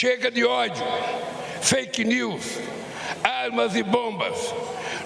Chega de ódio, fake news, armas e bombas.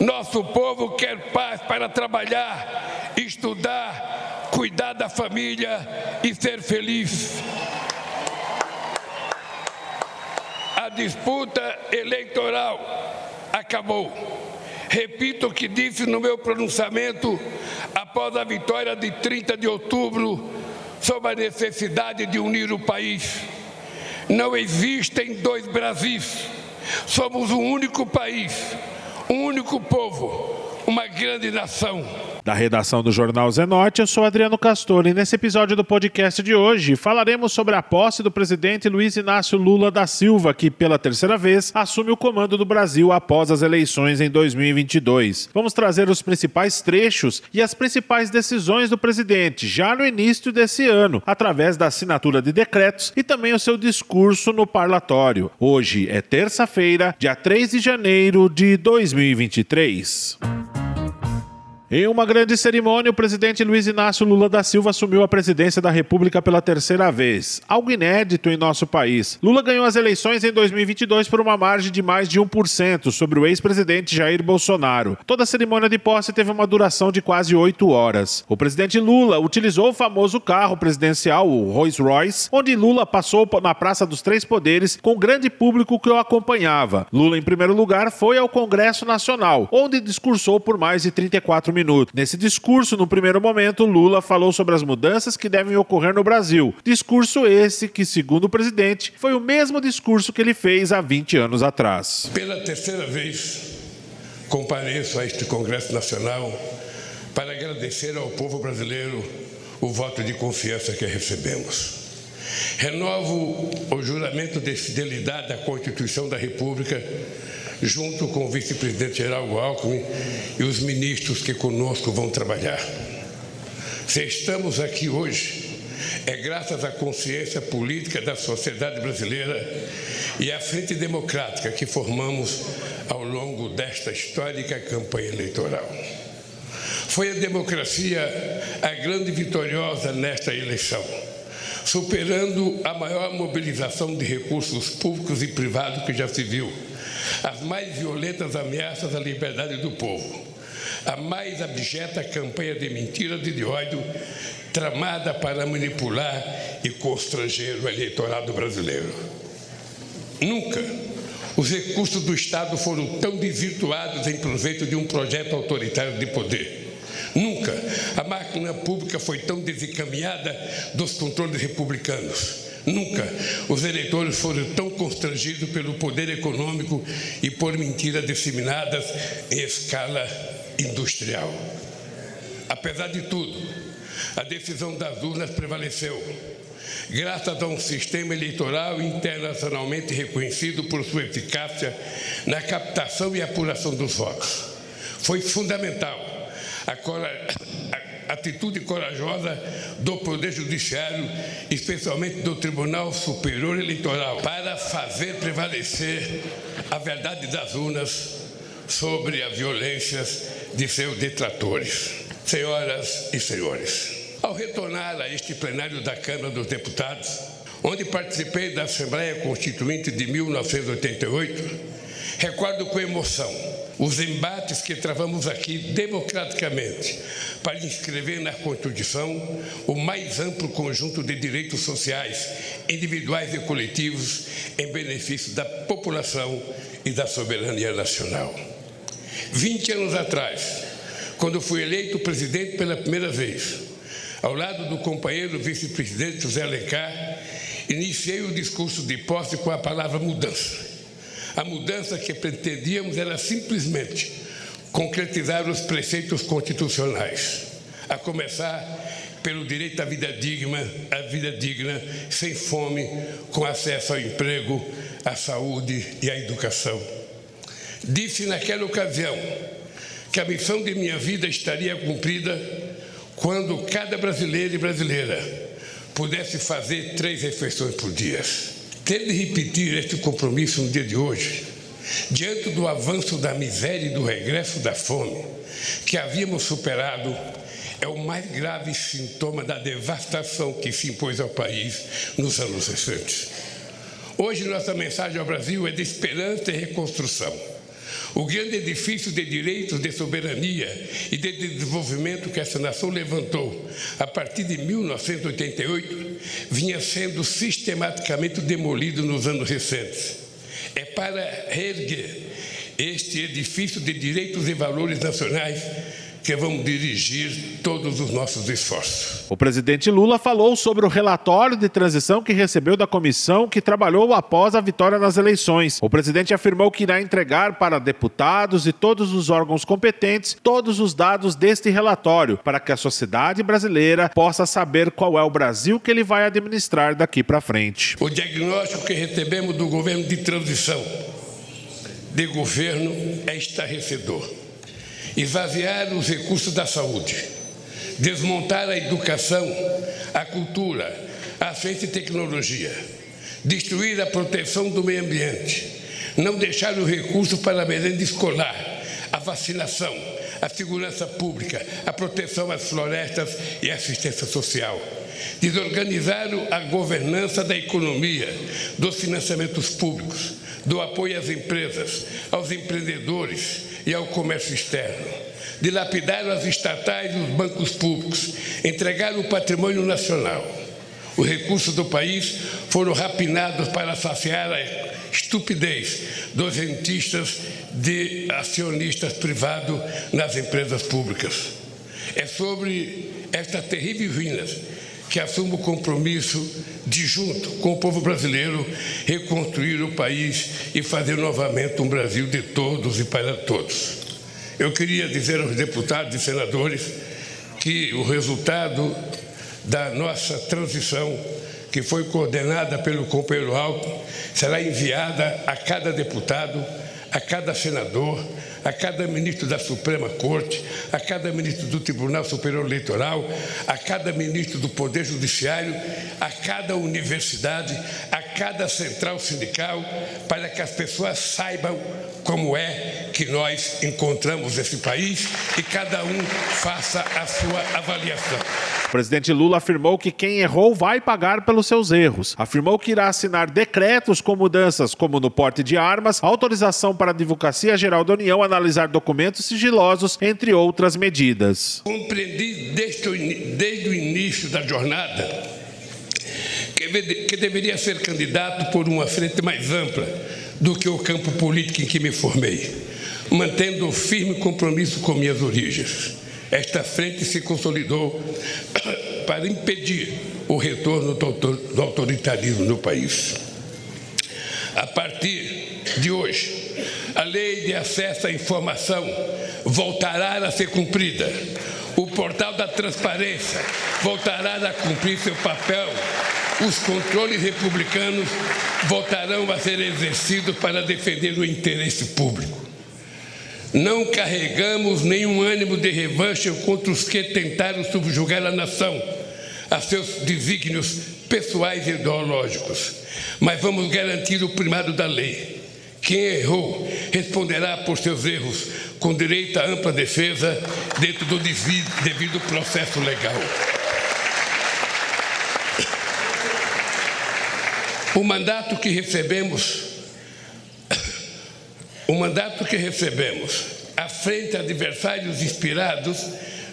Nosso povo quer paz para trabalhar, estudar, cuidar da família e ser feliz. A disputa eleitoral acabou. Repito o que disse no meu pronunciamento após a vitória de 30 de outubro sobre a necessidade de unir o país. Não existem dois Brasis. Somos um único país, um único povo, uma grande nação. Da redação do Jornal Zenote, eu sou Adriano Castor e nesse episódio do podcast de hoje falaremos sobre a posse do presidente Luiz Inácio Lula da Silva, que pela terceira vez assume o comando do Brasil após as eleições em 2022. Vamos trazer os principais trechos e as principais decisões do presidente já no início desse ano, através da assinatura de decretos e também o seu discurso no parlatório. Hoje é terça-feira, dia 3 de janeiro de 2023. Em uma grande cerimônia, o presidente Luiz Inácio Lula da Silva assumiu a presidência da República pela terceira vez, algo inédito em nosso país. Lula ganhou as eleições em 2022 por uma margem de mais de 1% sobre o ex-presidente Jair Bolsonaro. Toda a cerimônia de posse teve uma duração de quase oito horas. O presidente Lula utilizou o famoso carro presidencial, o Rolls Royce, onde Lula passou na Praça dos Três Poderes com o grande público que o acompanhava. Lula, em primeiro lugar, foi ao Congresso Nacional, onde discursou por mais de 34 minutos minuto. Nesse discurso, no primeiro momento, Lula falou sobre as mudanças que devem ocorrer no Brasil. Discurso esse que, segundo o presidente, foi o mesmo discurso que ele fez há 20 anos atrás. Pela terceira vez, compareço a este Congresso Nacional para agradecer ao povo brasileiro o voto de confiança que recebemos. Renovo o juramento de fidelidade à Constituição da República junto com o vice-presidente Geraldo Alckmin e os ministros que conosco vão trabalhar. Se estamos aqui hoje, é graças à consciência política da sociedade brasileira e à frente democrática que formamos ao longo desta histórica campanha eleitoral. Foi a democracia a grande vitoriosa nesta eleição, superando a maior mobilização de recursos públicos e privados que já se viu as mais violentas ameaças à liberdade do povo, a mais abjeta campanha de mentiras e de ódio tramada para manipular e constranger o eleitorado brasileiro. Nunca os recursos do Estado foram tão desvirtuados em proveito de um projeto autoritário de poder. Nunca a máquina pública foi tão desencaminhada dos controles republicanos. Nunca os eleitores foram tão constrangidos pelo poder econômico e por mentiras disseminadas em escala industrial. Apesar de tudo, a decisão das urnas prevaleceu, graças a um sistema eleitoral internacionalmente reconhecido por sua eficácia na captação e apuração dos votos. Foi fundamental a, atitude corajosa do Poder Judiciário, especialmente do Tribunal Superior Eleitoral, para fazer prevalecer a verdade das urnas sobre as violências de seus detratores. Senhoras e senhores, ao retornar a este plenário da Câmara dos Deputados, onde participei da Assembleia Constituinte de 1988, recordo com emoção os embates que travamos aqui democraticamente para inscrever na Constituição o mais amplo conjunto de direitos sociais, individuais e coletivos, em benefício da população e da soberania nacional. 20 anos atrás, quando fui eleito presidente pela primeira vez, ao lado do companheiro vice-presidente José Alencar, iniciei o discurso de posse com a palavra mudança. A mudança que pretendíamos era simplesmente concretizar os preceitos constitucionais, a começar pelo direito à vida digna, à vida digna, sem fome, com acesso ao emprego, à saúde e à educação. Disse naquela ocasião que a missão de minha vida estaria cumprida quando cada brasileiro e brasileira pudesse fazer três refeições por dia. Ter de repetir este compromisso no dia de hoje diante do avanço da miséria e do regresso da fome que havíamos superado, é o mais grave sintoma da devastação que se impôs ao país nos anos recentes. Hoje, nossa mensagem ao Brasil é de esperança e reconstrução. O grande edifício de direitos, de soberania e de desenvolvimento que essa nação levantou a partir de 1988 vinha sendo sistematicamente demolido nos anos recentes. É para reerguer este edifício de direitos e valores nacionais que vamos dirigir todos os nossos esforços. O presidente Lula falou sobre o relatório de transição que recebeu da comissão que trabalhou após a vitória nas eleições. O presidente afirmou que irá entregar para deputados e todos os órgãos competentes todos os dados deste relatório para que a sociedade brasileira possa saber qual é o Brasil que ele vai administrar daqui para frente. O diagnóstico que recebemos do governo de transição de governo é estarrecedor esvaziar os recursos da saúde, desmontar a educação, a cultura, a ciência e tecnologia, destruir a proteção do meio ambiente, não deixar o recurso para a merenda escolar, a vacinação, a segurança pública, a proteção às florestas e a assistência social. Desorganizar a governança da economia, dos financiamentos públicos, do apoio às empresas, aos empreendedores, e ao comércio externo. Dilapidaram as estatais e os bancos públicos, entregaram o patrimônio nacional. Os recursos do país foram rapinados para saciar a estupidez dos rentistas de acionistas privados nas empresas públicas. É sobre estas terríveis ruínas que assumo o compromisso de, junto com o povo brasileiro, reconstruir o país e fazer novamente um Brasil de todos e para todos. Eu queria dizer aos deputados e senadores que o resultado da nossa transição, que foi coordenada pelo companheiro Alto, será enviada a cada deputado, a cada senador, a cada ministro da Suprema Corte, a cada ministro do Tribunal Superior Eleitoral, a cada ministro do Poder Judiciário, a cada universidade, a cada central sindical, para que as pessoas saibam como é que nós encontramos esse país e cada um faça a sua avaliação. O presidente Lula afirmou que quem errou vai pagar pelos seus erros. Afirmou que irá assinar decretos com mudanças, como no porte de armas, autorização para a Advocacia Geral da União analisar documentos sigilosos, entre outras medidas. Compreendi desde o, desde o início da jornada que, deveria ser candidato por uma frente mais ampla do que o campo político em que me formei, mantendo o firme compromisso com minhas origens. Esta frente se consolidou para impedir o retorno do autoritarismo no país. A partir de hoje, a lei de acesso à informação voltará a ser cumprida. O portal da transparência voltará a cumprir seu papel. Os controles republicanos voltarão a ser exercidos para defender o interesse público. Não carregamos nenhum ânimo de revanche contra os que tentaram subjugar a nação a seus desígnios pessoais e ideológicos, mas vamos garantir o primado da lei. Quem errou responderá por seus erros com direito à ampla defesa dentro do devido processo legal. O mandato que recebemos o mandato que recebemos à frente a adversários inspirados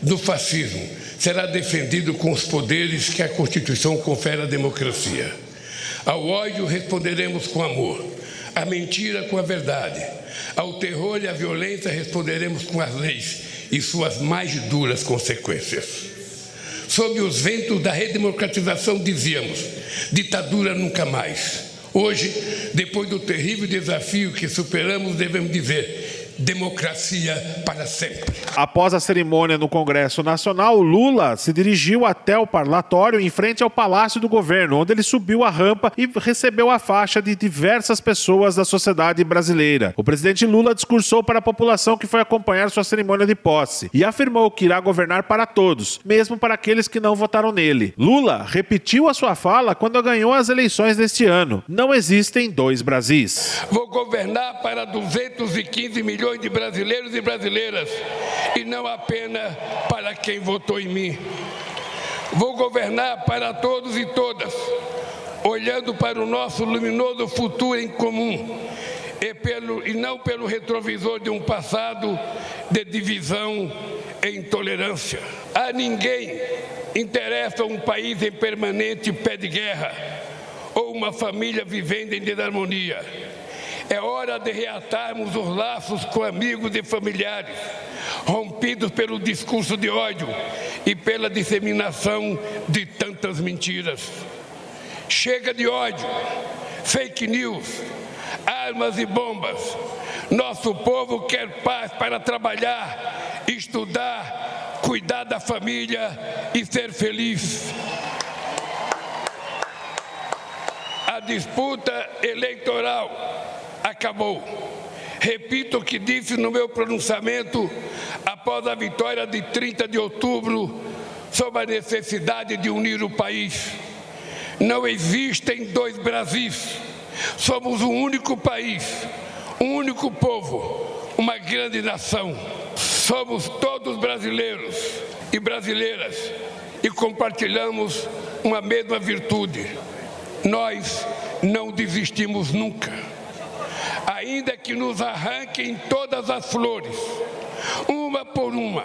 do fascismo será defendido com os poderes que a Constituição confere à democracia. Ao ódio responderemos com amor, à mentira com a verdade, ao terror e à violência responderemos com as leis e suas mais duras consequências. Sob os ventos da redemocratização dizíamos: ditadura nunca mais. Hoje, depois do terrível desafio que superamos, devemos dizer: democracia para sempre. Após a cerimônia no Congresso Nacional, Lula se dirigiu até o parlatório em frente ao Palácio do Governo, onde ele subiu a rampa e recebeu a faixa de diversas pessoas da sociedade brasileira. O presidente Lula discursou para a população que foi acompanhar sua cerimônia de posse e afirmou que irá governar para todos, mesmo para aqueles que não votaram nele. Lula repetiu a sua fala quando ganhou as eleições deste ano. Não existem dois Brasis. Vou governar para 215 milhões milhões de brasileiros e brasileiras, e não apenas para quem votou em mim. Vou governar para todos e todas, olhando para o nosso luminoso futuro em comum e, pelo, e não pelo retrovisor de um passado de divisão e intolerância. A ninguém interessa um país em permanente pé de guerra ou uma família vivendo em desarmonia. É hora de reatarmos os laços com amigos e familiares, rompidos pelo discurso de ódio e pela disseminação de tantas mentiras. Chega de ódio, fake news, armas e bombas. Nosso povo quer paz para trabalhar, estudar, cuidar da família e ser feliz. A disputa eleitoral acabou. Repito o que disse no meu pronunciamento após a vitória de 30 de outubro sobre a necessidade de unir o país. Não existem dois Brasis. Somos um único país, um único povo, uma grande nação. Somos todos brasileiros e brasileiras e compartilhamos uma mesma virtude. Nós não desistimos nunca. Ainda que nos arranquem todas as flores, uma por uma,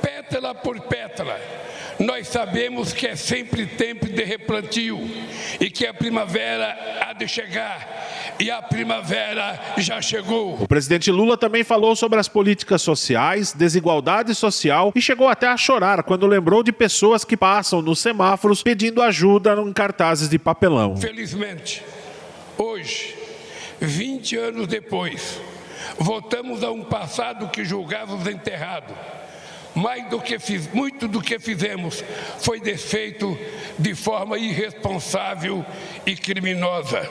pétala por pétala, nós sabemos que é sempre tempo de replantio e que a primavera há de chegar. E a primavera já chegou. O presidente Lula também falou sobre as políticas sociais, desigualdade social e chegou até a chorar quando lembrou de pessoas que passam nos semáforos pedindo ajuda em cartazes de papelão. Felizmente, hoje, 20 anos depois, voltamos a um passado que julgávamos enterrado mais do que fiz, muito do que fizemos foi desfeito de forma irresponsável e criminosa.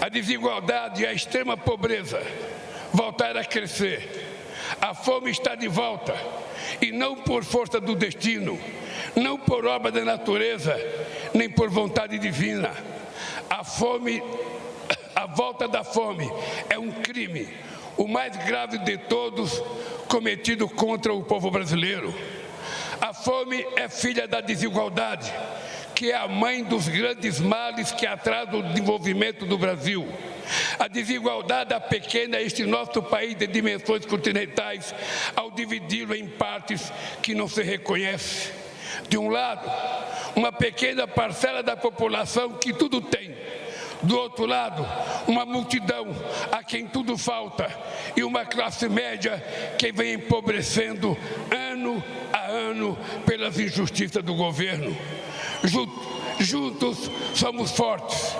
A desigualdade e a extrema pobreza voltaram a crescer. A fome está de volta e não por força do destino, não por obra da natureza, nem por vontade divina. A fome, a volta da fome é um crime o mais grave de todos cometido contra o povo brasileiro. A fome é filha da desigualdade, que é a mãe dos grandes males que atrasam o desenvolvimento do Brasil. A desigualdade pequena este nosso país de dimensões continentais ao dividi-lo em partes que não se reconhece. De um lado, uma pequena parcela da população que tudo tem, do outro lado, uma multidão a quem tudo falta e uma classe média que vem empobrecendo ano a ano pelas injustiças do governo. Juntos somos fortes.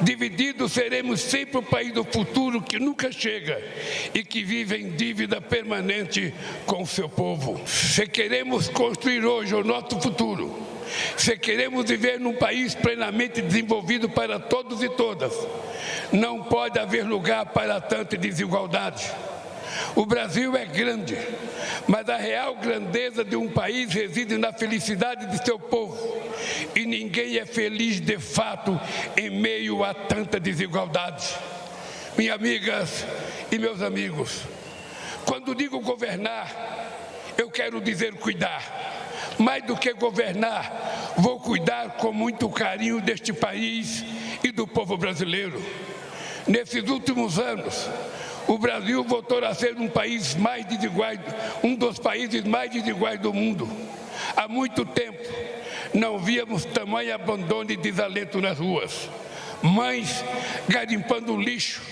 Divididos seremos sempre o país do futuro que nunca chega e que vive em dívida permanente com o seu povo. Se queremos construir hoje o nosso futuro, se queremos viver num país plenamente desenvolvido para todos e todas, não pode haver lugar para tanta desigualdade. O Brasil é grande, mas a real grandeza de um país reside na felicidade de seu povo. E ninguém é feliz de fato em meio a tanta desigualdade. Minhas amigas e meus amigos, quando digo governar, eu quero dizer cuidar mais do que governar, vou cuidar com muito carinho deste país e do povo brasileiro. Nesses últimos anos, o Brasil voltou a ser um país mais desigual, um dos países mais desiguais do mundo. Há muito tempo não víamos tamanho abandono e desalento nas ruas. Mães garimpando lixo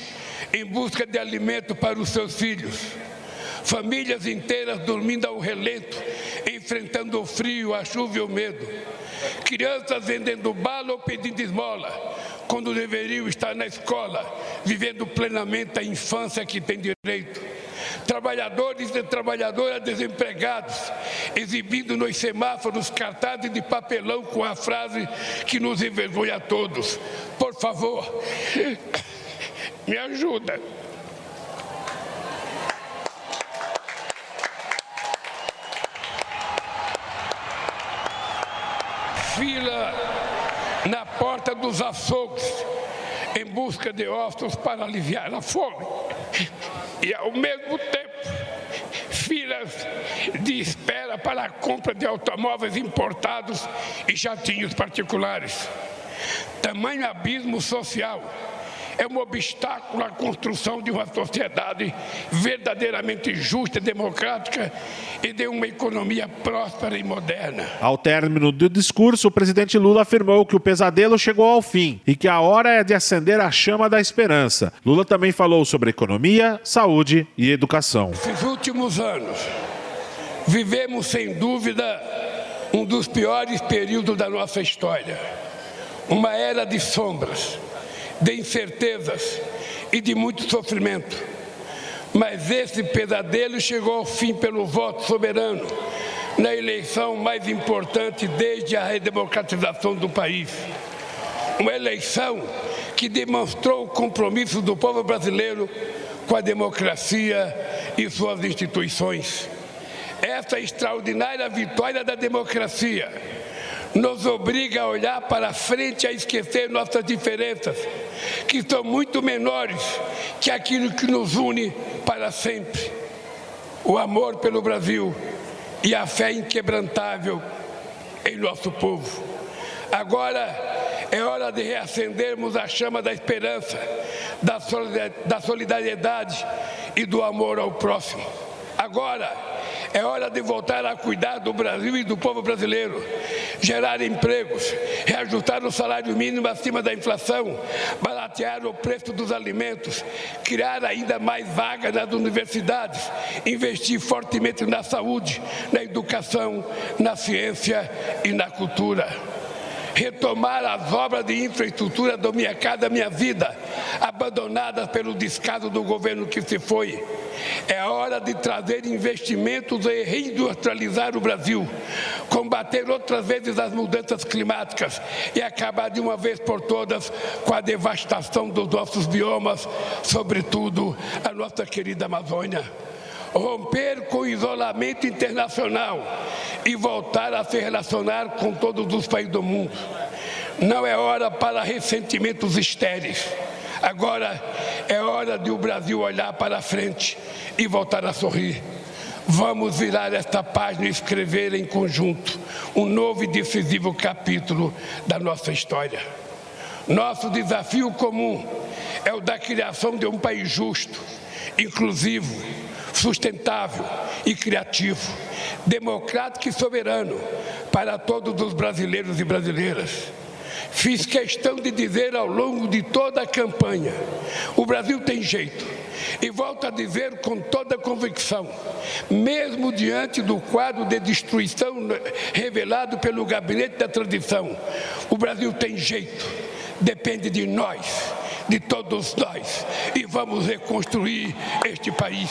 em busca de alimento para os seus filhos. Famílias inteiras dormindo ao relento enfrentando o frio, a chuva e o medo. Crianças vendendo bala ou pedindo esmola, quando deveriam estar na escola, vivendo plenamente a infância que tem direito. Trabalhadores e trabalhadoras desempregados, exibindo nos semáforos cartazes de papelão com a frase que nos envergonha a todos: Por favor, me ajuda. fila na porta dos açougues em busca de ossos para aliviar a fome. E ao mesmo tempo, filas de espera para a compra de automóveis importados e jatinhos particulares. Tamanho abismo social é um obstáculo à construção de uma sociedade verdadeiramente justa, democrática e de uma economia próspera e moderna. Ao término do discurso, o presidente Lula afirmou que o pesadelo chegou ao fim e que a hora é de acender a chama da esperança. Lula também falou sobre economia, saúde e educação. Nesses últimos anos, vivemos sem dúvida um dos piores períodos da nossa história. Uma era de sombras de incertezas e de muito sofrimento. Mas esse pesadelo chegou ao fim pelo voto soberano na eleição mais importante desde a redemocratização do país. Uma eleição que demonstrou o compromisso do povo brasileiro com a democracia e suas instituições. Essa extraordinária vitória da democracia nos obriga a olhar para frente, a esquecer nossas diferenças, que são muito menores que aquilo que nos une para sempre. O amor pelo Brasil e a fé inquebrantável em nosso povo. Agora é hora de reacendermos a chama da esperança, da solidariedade e do amor ao próximo. Agora é hora de voltar a cuidar do Brasil e do povo brasileiro, gerar empregos, reajustar o salário mínimo acima da inflação, baratear o preço dos alimentos, criar ainda mais vagas nas universidades, investir fortemente na saúde, na educação, na ciência e na cultura retomar as obras de infraestrutura do Minha Casa Minha Vida, abandonadas pelo descaso do governo que se foi. É hora de trazer investimentos e reindustrializar o Brasil, combater outras vezes as mudanças climáticas e acabar de uma vez por todas com a devastação dos nossos biomas, sobretudo a nossa querida Amazônia romper com o isolamento internacional e voltar a se relacionar com todos os países do mundo. Não é hora para ressentimentos estéreis. Agora é hora de o Brasil olhar para frente e voltar a sorrir. Vamos virar esta página e escrever em conjunto um novo e decisivo capítulo da nossa história. Nosso desafio comum é o da criação de um país justo, inclusivo, sustentável e criativo, democrático e soberano para todos os brasileiros e brasileiras. Fiz questão de dizer ao longo de toda a campanha: o Brasil tem jeito. E volto a dizer com toda convicção, mesmo diante do quadro de destruição revelado pelo gabinete da tradição, o Brasil tem jeito, depende de nós, de todos nós, e vamos reconstruir este país.